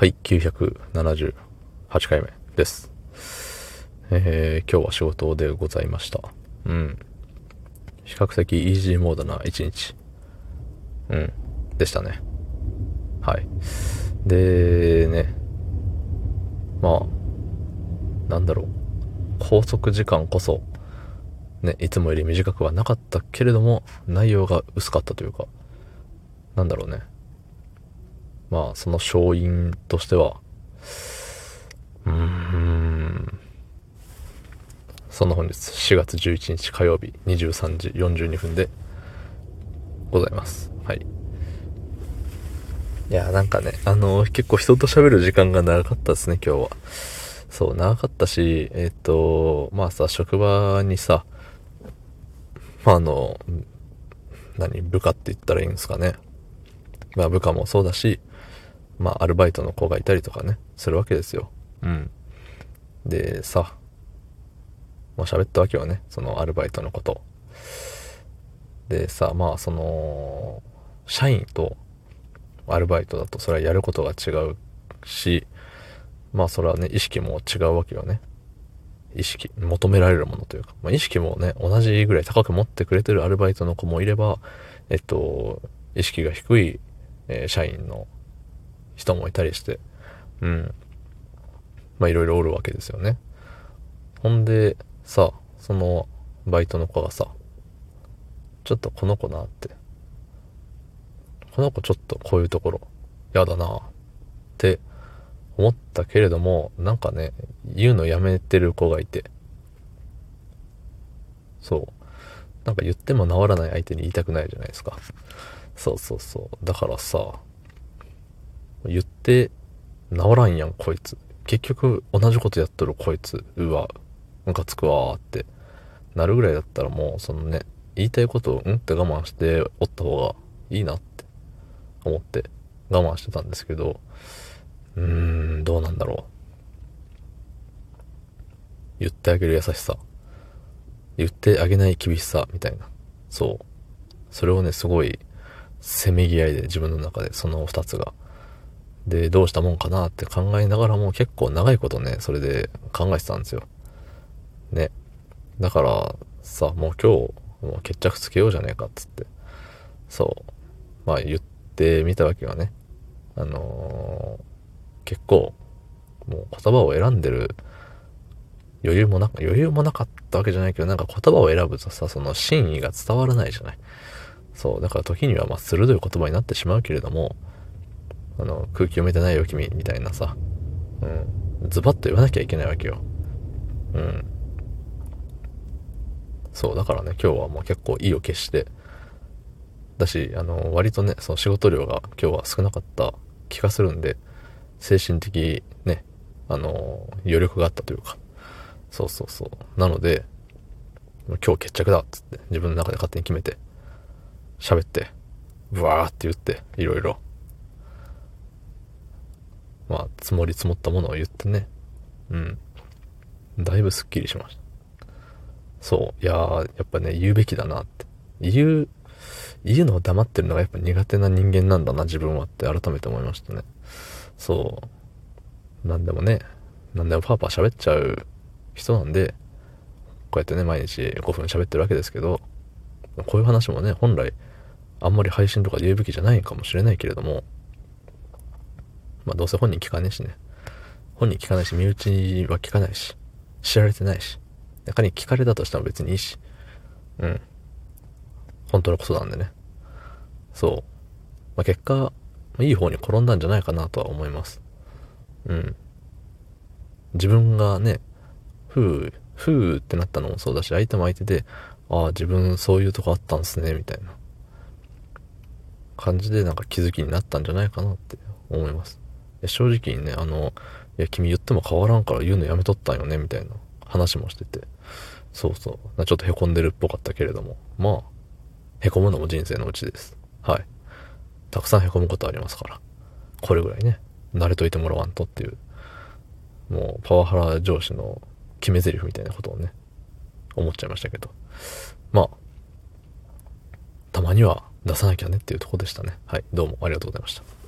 はい、978回目です。えー、今日は仕事でございました。うん。比較的イージーモードな一日。うん。でしたね。はい。で、ね。まあ、なんだろう。拘束時間こそ、ね、いつもより短くはなかったけれども、内容が薄かったというか、なんだろうね。まあ、その勝因としては、うーん、その本日4月11日火曜日23時42分でございます。はい。いや、なんかね、あのー、結構人と喋る時間が長かったですね、今日は。そう、長かったし、えっ、ー、と、まあさ、職場にさ、まあ、あの、何、部下って言ったらいいんですかね。まあ部下もそうだし、まあ、アルバイトの子がいたりとかね、するわけですよ。うん。で、さ、もう喋ったわけよね、そのアルバイトのこと。でさ、まあ、その、社員とアルバイトだとそれはやることが違うし、まあ、それはね、意識も違うわけよね。意識、求められるものというか、まあ、意識もね、同じぐらい高く持ってくれてるアルバイトの子もいれば、えっと、意識が低い、えー、社員の人もいたりして、うん。まあいろいろおるわけですよね。ほんで、さ、そのバイトの子がさ、ちょっとこの子なって、この子ちょっとこういうところ、やだなって思ったけれども、なんかね、言うのやめてる子がいて、そう。なんか言っても治らない相手に言いたくないじゃないですか。そうそうそう。だからさ、言って治らんやん、こいつ。結局、同じことやっとるこいつ。うわ、ムカつくわーってなるぐらいだったらもう、そのね、言いたいことをうんって我慢しておった方がいいなって思って我慢してたんですけど、うーん、どうなんだろう。言ってあげる優しさ。言ってあげない厳しさ、みたいな。そう。それをね、すごい、せめぎ合いで自分の中でその二つがで、どうしたもんかなって考えながらも結構長いことね、それで考えてたんですよ。ね。だからさ、もう今日、もう決着つけようじゃねえかっつって。そう。まあ言ってみたわけはね。あのー、結構、もう言葉を選んでる余裕もな、余裕もなかったわけじゃないけど、なんか言葉を選ぶとさ、その真意が伝わらないじゃない。そう。だから時にはまあ鋭い言葉になってしまうけれども、あの、空気読めてないよ君、みたいなさ、うん、ズバッと言わなきゃいけないわけよ。うん。そう、だからね、今日はもう結構意を決して、だし、あの、割とね、その仕事量が今日は少なかった気がするんで、精神的ね、あの、余力があったというか、そうそうそう。なので、今日決着だっつって自分の中で勝手に決めて、喋って、ブワーって言って、いろいろ。まあ、積もり積もったものを言ってね。うん。だいぶスッキリしました。そう。いや、やっぱね、言うべきだなって。言う、言うのを黙ってるのがやっぱ苦手な人間なんだな、自分はって改めて思いましたね。そう。なんでもね、なんでもパーパー喋っちゃう人なんで、こうやってね、毎日5分喋ってるわけですけど、こういう話もね、本来、あんまり配信とかで言うべきじゃないかもしれないけれども、まあどうせ本人聞かねえしね。本人聞かないし、身内は聞かないし、知られてないし、中に聞かれたとしても別にいいし、うん。本当のことなんでね。そう。まあ結果ま、いい方に転んだんじゃないかなとは思います。うん。自分がね、ふう、ふうってなったのもそうだし、相手も相手で、ああ、自分そういうとこあったんすね、みたいな感じでなんか気づきになったんじゃないかなって思います。正直にね、あの、いや、君言っても変わらんから言うのやめとったんよね、みたいな話もしてて。そうそう。ちょっと凹んでるっぽかったけれども。まあ、凹むのも人生のうちです。はい。たくさん凹むことありますから。これぐらいね、慣れといてもらわんとっていう、もうパワハラ上司の決め台詞みたいなことをね、思っちゃいましたけど。まあ、たまには出さなきゃねっていうとこでしたね。はい。どうもありがとうございました。